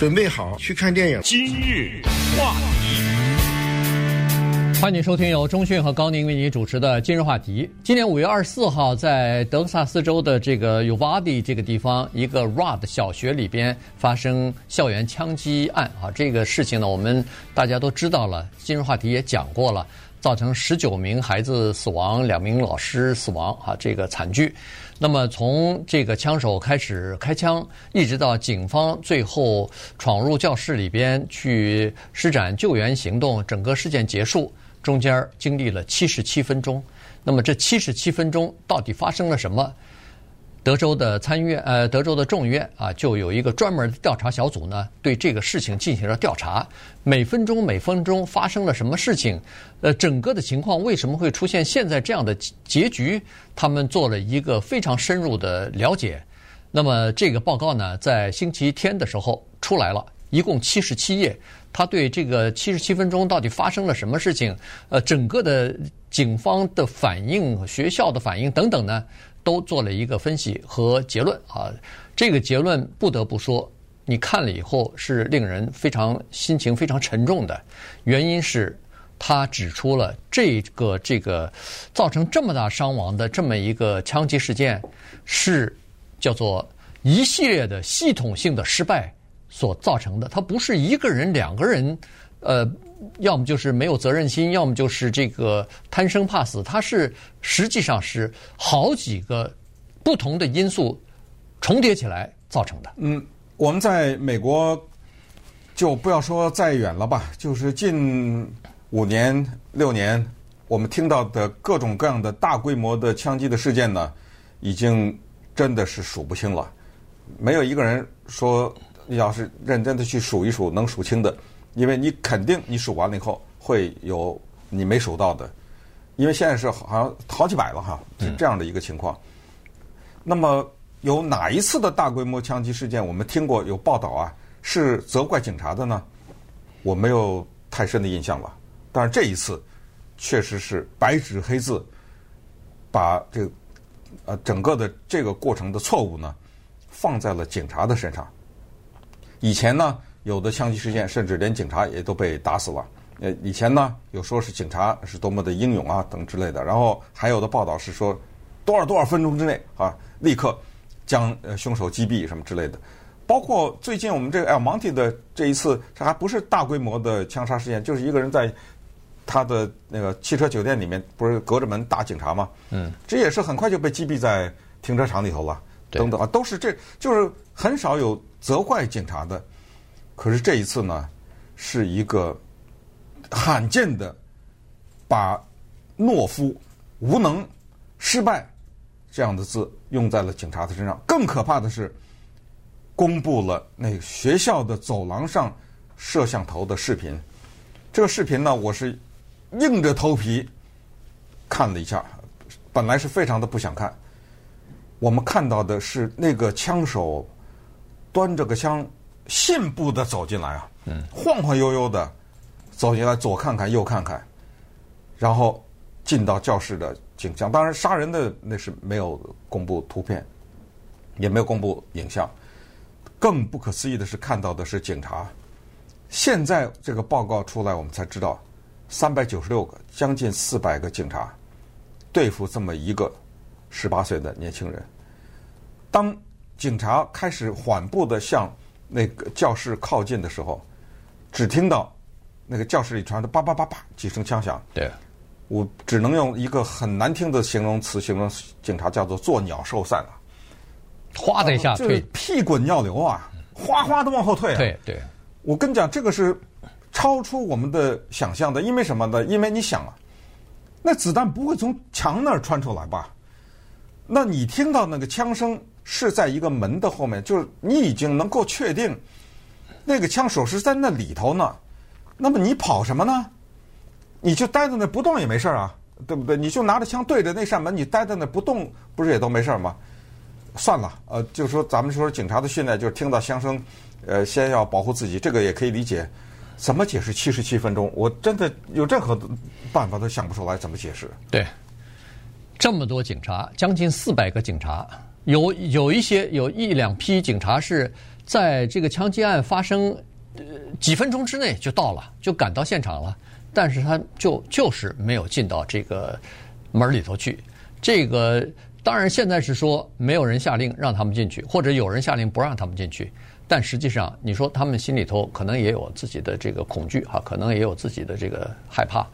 准备好去看电影。今日话题，欢迎收听由中讯和高宁为你主持的《今日话题》。今年五月二十四号，在德克萨斯州的这个 Uvalde 这个地方，一个 Rod 小学里边发生校园枪击案啊。这个事情呢，我们大家都知道了，《今日话题》也讲过了，造成十九名孩子死亡，两名老师死亡啊，这个惨剧。那么从这个枪手开始开枪，一直到警方最后闯入教室里边去施展救援行动，整个事件结束，中间经历了七十七分钟。那么这七十七分钟到底发生了什么？德州的参议院，呃，德州的众议院啊，就有一个专门的调查小组呢，对这个事情进行了调查。每分钟每分钟发生了什么事情？呃，整个的情况为什么会出现现在这样的结局？他们做了一个非常深入的了解。那么这个报告呢，在星期天的时候出来了，一共七十七页。他对这个七十七分钟到底发生了什么事情？呃，整个的警方的反应、学校的反应等等呢？都做了一个分析和结论啊，这个结论不得不说，你看了以后是令人非常心情非常沉重的。原因是，他指出了这个这个造成这么大伤亡的这么一个枪击事件，是叫做一系列的系统性的失败所造成的。他不是一个人、两个人，呃。要么就是没有责任心，要么就是这个贪生怕死。它是实际上是好几个不同的因素重叠起来造成的。嗯，我们在美国就不要说再远了吧，就是近五年六年，我们听到的各种各样的大规模的枪击的事件呢，已经真的是数不清了。没有一个人说要是认真的去数一数能数清的。因为你肯定你数完了以后会有你没数到的，因为现在是好像好几百了哈，是这样的一个情况。那么有哪一次的大规模枪击事件我们听过有报道啊？是责怪警察的呢？我没有太深的印象了。但是这一次确实是白纸黑字把这个呃整个的这个过程的错误呢放在了警察的身上。以前呢？有的枪击事件，甚至连警察也都被打死了。呃，以前呢，有说是警察是多么的英勇啊，等之类的。然后还有的报道是说，多少多少分钟之内啊，立刻将呃凶手击毙什么之类的。包括最近我们这个 El Monte 的这一次，这还不是大规模的枪杀事件，就是一个人在他的那个汽车酒店里面，不是隔着门打警察吗？嗯，这也是很快就被击毙在停车场里头了。等等啊，都是这就是很少有责怪警察的。可是这一次呢，是一个罕见的把懦夫、无能、失败这样的字用在了警察的身上。更可怕的是，公布了那学校的走廊上摄像头的视频。这个视频呢，我是硬着头皮看了一下，本来是非常的不想看。我们看到的是那个枪手端着个枪。信步的走进来啊，晃晃悠悠的走进来，左看看右看看，然后进到教室的景象。当然，杀人的那是没有公布图片，也没有公布影像。更不可思议的是，看到的是警察。现在这个报告出来，我们才知道，三百九十六个，将近四百个警察对付这么一个十八岁的年轻人。当警察开始缓步的向那个教室靠近的时候，只听到那个教室里传的叭叭叭叭几声枪响。对，我只能用一个很难听的形容词形容警察，叫做“作鸟兽散”啊，哗的一下退，屁滚尿流啊，哗哗的往后退啊。对对，我跟你讲，这个是超出我们的想象的，因为什么呢？因为你想啊，那子弹不会从墙那儿穿出来吧？那你听到那个枪声？是在一个门的后面，就是你已经能够确定，那个枪手是在那里头呢。那么你跑什么呢？你就待在那不动也没事啊，对不对？你就拿着枪对着那扇门，你待在那不动，不是也都没事吗？算了，呃，就是说咱们说警察的训练，就是听到枪声，呃，先要保护自己，这个也可以理解。怎么解释七十七分钟？我真的有任何办法都想不出来怎么解释。对，这么多警察，将近四百个警察。有有一些有一两批警察是在这个枪击案发生呃几分钟之内就到了，就赶到现场了，但是他就就是没有进到这个门里头去。这个当然现在是说没有人下令让他们进去，或者有人下令不让他们进去，但实际上你说他们心里头可能也有自己的这个恐惧哈，可能也有自己的这个害怕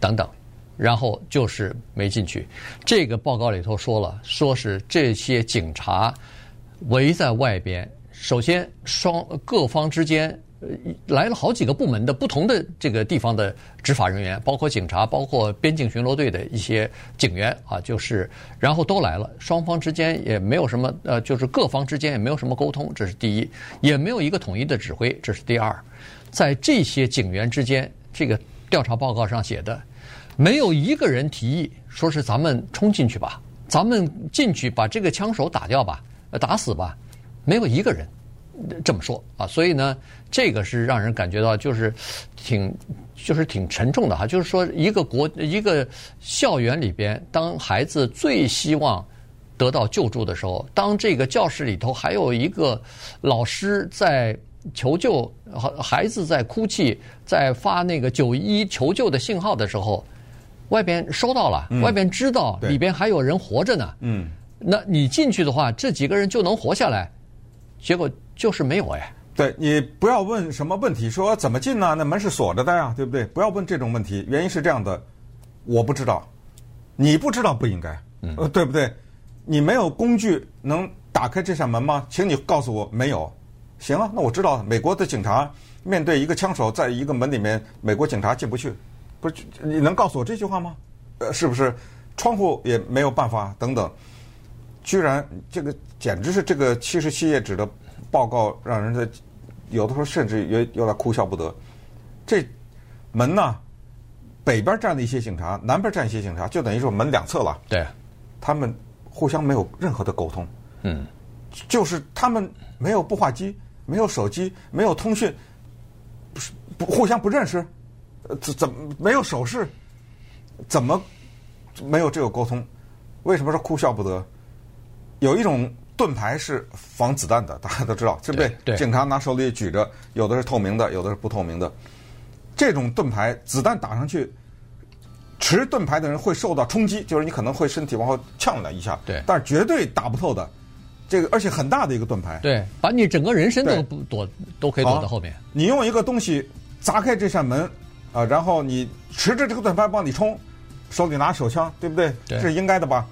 等等。然后就是没进去。这个报告里头说了，说是这些警察围在外边。首先，双各方之间来了好几个部门的不同的这个地方的执法人员，包括警察，包括边境巡逻队的一些警员啊，就是然后都来了。双方之间也没有什么呃，就是各方之间也没有什么沟通，这是第一，也没有一个统一的指挥，这是第二。在这些警员之间，这个调查报告上写的。没有一个人提议说是咱们冲进去吧，咱们进去把这个枪手打掉吧，打死吧，没有一个人这么说啊。所以呢，这个是让人感觉到就是挺就是挺沉重的哈。就是说，一个国一个校园里边，当孩子最希望得到救助的时候，当这个教室里头还有一个老师在求救，孩子在哭泣，在发那个九一一求救的信号的时候。外边收到了，外边知道里边还有人活着呢。嗯，那你进去的话，这几个人就能活下来，结果就是没有哎。对，你不要问什么问题，说怎么进呢？那门是锁着的呀，对不对？不要问这种问题，原因是这样的，我不知道，你不知道不应该，呃，对不对？你没有工具能打开这扇门吗？请你告诉我没有。行啊，那我知道，美国的警察面对一个枪手，在一个门里面，美国警察进不去。不是，你能告诉我这句话吗？呃，是不是窗户也没有办法？等等，居然这个简直是这个七十七页纸的报告，让人家有的时候甚至有有点哭笑不得。这门呢，北边站了一些警察，南边站一些警察，就等于说门两侧了。对，他们互相没有任何的沟通。嗯，就是他们没有步话机，没有手机，没有通讯，不是不互相不认识。怎怎么没有手势？怎么没有这个沟通？为什么说哭笑不得？有一种盾牌是防子弹的，大家都知道，对不对？对。警察拿手里举着，有的是透明的，有的是不透明的。这种盾牌，子弹打上去，持盾牌的人会受到冲击，就是你可能会身体往后呛了一下。对。但是绝对打不透的，这个而且很大的一个盾牌。对，把你整个人身都躲，都可以躲到后面。你用一个东西砸开这扇门。啊，然后你持着这个盾牌帮你冲，手里拿手枪，对不对？对，这是应该的吧？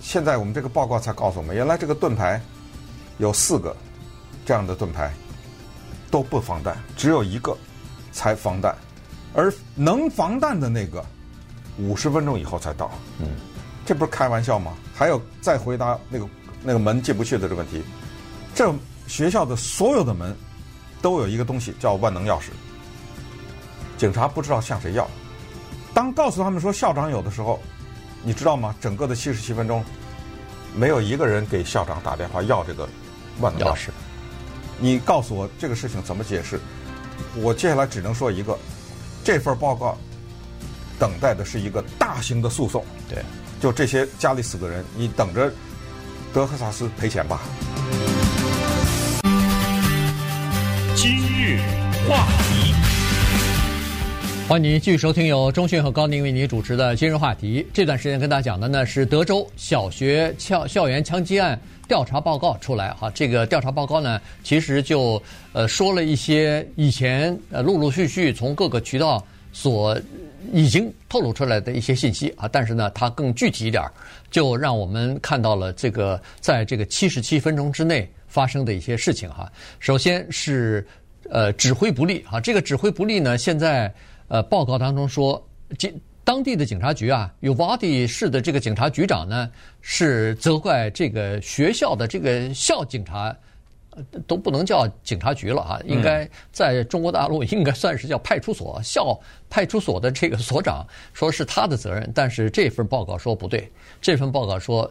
现在我们这个报告才告诉我们，原来这个盾牌有四个这样的盾牌都不防弹，只有一个才防弹，而能防弹的那个五十分钟以后才到。嗯，这不是开玩笑吗？还有再回答那个那个门进不去的这个问题，这学校的所有的门都有一个东西叫万能钥匙。警察不知道向谁要。当告诉他们说校长有的时候，你知道吗？整个的七十七分钟，没有一个人给校长打电话要这个万能钥匙。你告诉我这个事情怎么解释？我接下来只能说一个：这份报告等待的是一个大型的诉讼。对，就这些家里死的人，你等着德克萨斯赔钱吧。今日话题。欢迎您继续收听由中讯和高宁为您主持的今日话题。这段时间跟大家讲的呢是德州小学校校园枪击案调查报告出来哈。这个调查报告呢，其实就呃说了一些以前呃陆陆续续从各个渠道所已经透露出来的一些信息啊，但是呢，它更具体一点，就让我们看到了这个在这个七十七分钟之内发生的一些事情哈。首先是呃指挥不力啊，这个指挥不力呢，现在。呃，报告当中说，警当地的警察局啊，Uvalde 市的这个警察局长呢，是责怪这个学校的这个校警察，都不能叫警察局了啊，应该在中国大陆应该算是叫派出所，校派出所的这个所长，说是他的责任，但是这份报告说不对，这份报告说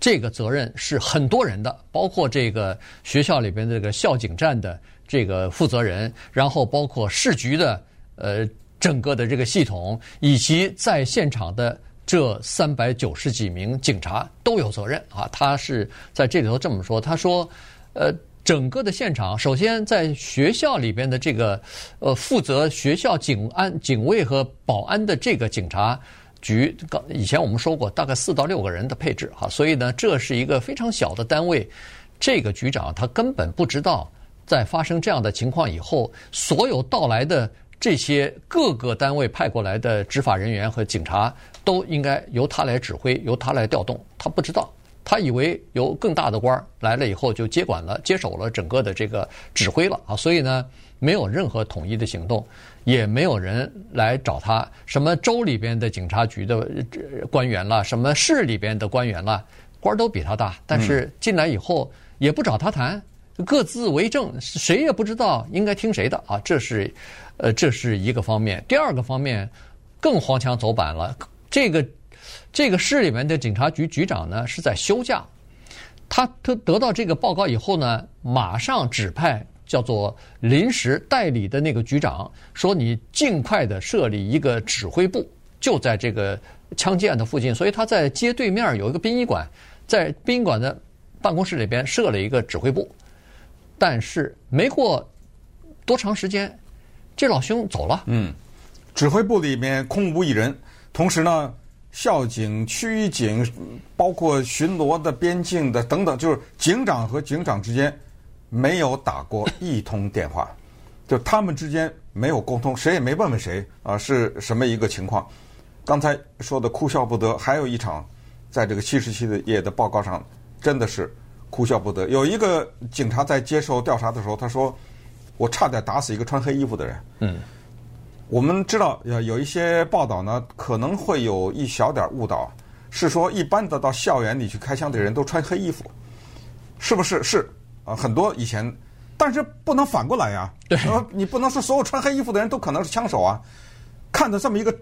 这个责任是很多人的，包括这个学校里边这个校警站的这个负责人，然后包括市局的呃。整个的这个系统以及在现场的这三百九十几名警察都有责任啊！他是在这里头这么说，他说：“呃，整个的现场，首先在学校里边的这个呃负责学校警安、警卫和保安的这个警察局，以前我们说过，大概四到六个人的配置哈，所以呢，这是一个非常小的单位。这个局长他根本不知道，在发生这样的情况以后，所有到来的这些各个单位派过来的执法人员和警察都应该由他来指挥，由他来调动，他不知道。他以为由更大的官儿来了以后就接管了、接手了整个的这个指挥了啊，所以呢，没有任何统一的行动，也没有人来找他。什么州里边的警察局的官员了，什么市里边的官员了，官儿都比他大，但是进来以后也不找他谈，各自为政，谁也不知道应该听谁的啊。这是，呃，这是一个方面。第二个方面更荒腔走板了，这个。这个市里面的警察局局长呢是在休假，他他得到这个报告以后呢，马上指派叫做临时代理的那个局长说：“你尽快的设立一个指挥部，就在这个枪击案的附近。”所以他在街对面有一个殡仪馆，在殡仪馆的办公室里边设了一个指挥部。但是没过多长时间，这老兄走了。嗯，指挥部里面空无一人，同时呢。校警、区警，包括巡逻的、边境的等等，就是警长和警长之间没有打过一通电话，就他们之间没有沟通，谁也没问问谁啊是什么一个情况。刚才说的哭笑不得，还有一场，在这个七十七的页的报告上，真的是哭笑不得。有一个警察在接受调查的时候，他说：“我差点打死一个穿黑衣服的人。”嗯。我们知道，有有一些报道呢，可能会有一小点误导，是说一般的到校园里去开枪的人都穿黑衣服，是不是？是啊，很多以前，但是不能反过来呀。对，你不能说所有穿黑衣服的人都可能是枪手啊。看到这么一个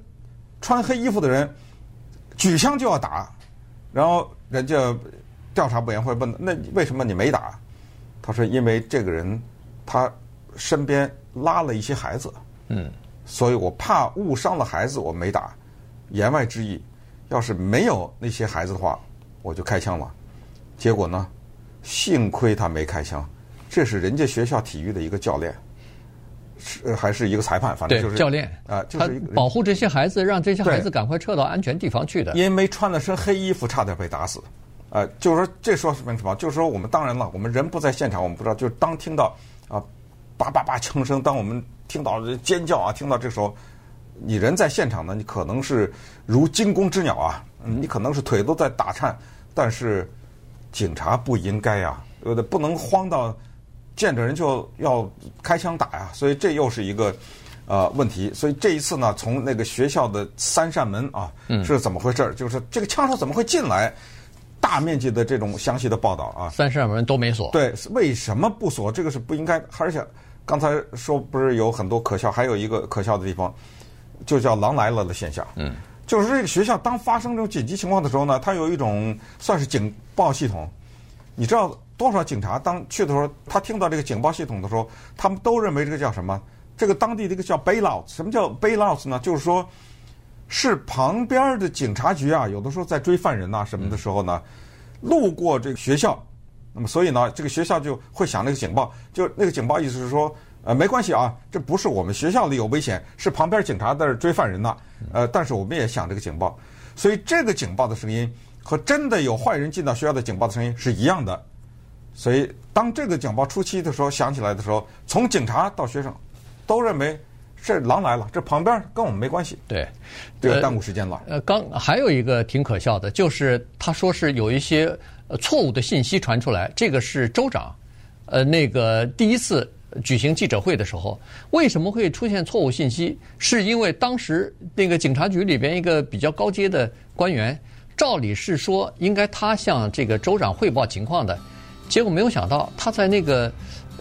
穿黑衣服的人举枪就要打，然后人家调查委员会问：那为什么你没打？他说：因为这个人他身边拉了一些孩子。嗯。所以我怕误伤了孩子，我没打。言外之意，要是没有那些孩子的话，我就开枪了。结果呢，幸亏他没开枪。这是人家学校体育的一个教练，是还是一个裁判，反正就是教练啊，就是保护这些孩子，让这些孩子赶快撤到安全地方去的。因为穿了身黑衣服，差点被打死。呃，就是说，这说明什么？就是说，我们当然了，我们人不在现场，我们不知道。就是当听到啊，叭叭叭枪声，当我们。听到尖叫啊！听到这时候，你人在现场呢，你可能是如惊弓之鸟啊，你可能是腿都在打颤。但是警察不应该啊，呃，不能慌到见着人就要开枪打呀。所以这又是一个呃问题。所以这一次呢，从那个学校的三扇门啊，是怎么回事？就是这个枪手怎么会进来？大面积的这种详细的报道啊，三扇门都没锁。对，为什么不锁？这个是不应该，而且。刚才说不是有很多可笑，还有一个可笑的地方，就叫“狼来了”的现象。嗯，就是这个学校当发生这种紧急情况的时候呢，它有一种算是警报系统。你知道多少警察当去的时候，他听到这个警报系统的时候，他们都认为这个叫什么？这个当地这个叫 bailout。什么叫 bailout 呢？就是说，是旁边的警察局啊，有的时候在追犯人呐、什么的时候呢，路过这个学校。那么，所以呢，这个学校就会响那个警报，就那个警报意思是说，呃，没关系啊，这不是我们学校里有危险，是旁边警察在追犯人呢，呃，但是我们也响这个警报，所以这个警报的声音和真的有坏人进到学校的警报的声音是一样的，所以当这个警报初期的时候响起来的时候，从警察到学生都认为这狼来了，这旁边跟我们没关系，对，这个耽误时间了。呃，刚还有一个挺可笑的，就是他说是有一些。呃，错误的信息传出来，这个是州长，呃，那个第一次举行记者会的时候，为什么会出现错误信息？是因为当时那个警察局里边一个比较高阶的官员，照理是说应该他向这个州长汇报情况的，结果没有想到他在那个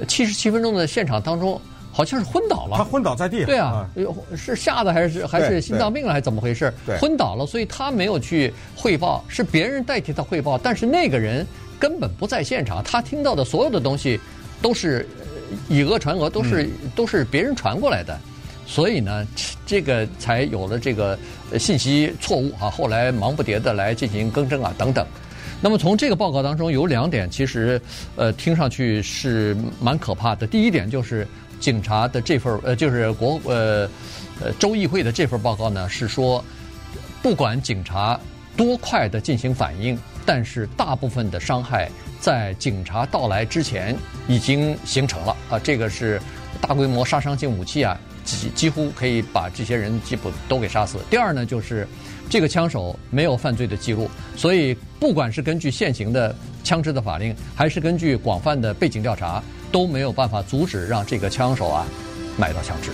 七十七分钟的现场当中。好像是昏倒了，他昏倒在地。对啊，是吓的还是还是心脏病了还是怎么回事？昏倒了，所以他没有去汇报，是别人代替他汇报。但是那个人根本不在现场，他听到的所有的东西都是以讹传讹，都是、嗯、都是别人传过来的。所以呢，这个才有了这个信息错误啊。后来忙不迭的来进行更正啊等等。那么从这个报告当中有两点，其实呃听上去是蛮可怕的。第一点就是警察的这份呃就是国呃呃州议会的这份报告呢是说，不管警察多快的进行反应，但是大部分的伤害在警察到来之前已经形成了啊，这个是大规模杀伤性武器啊。几几乎可以把这些人基本都给杀死。第二呢，就是这个枪手没有犯罪的记录，所以不管是根据现行的枪支的法令，还是根据广泛的背景调查，都没有办法阻止让这个枪手啊买到枪支。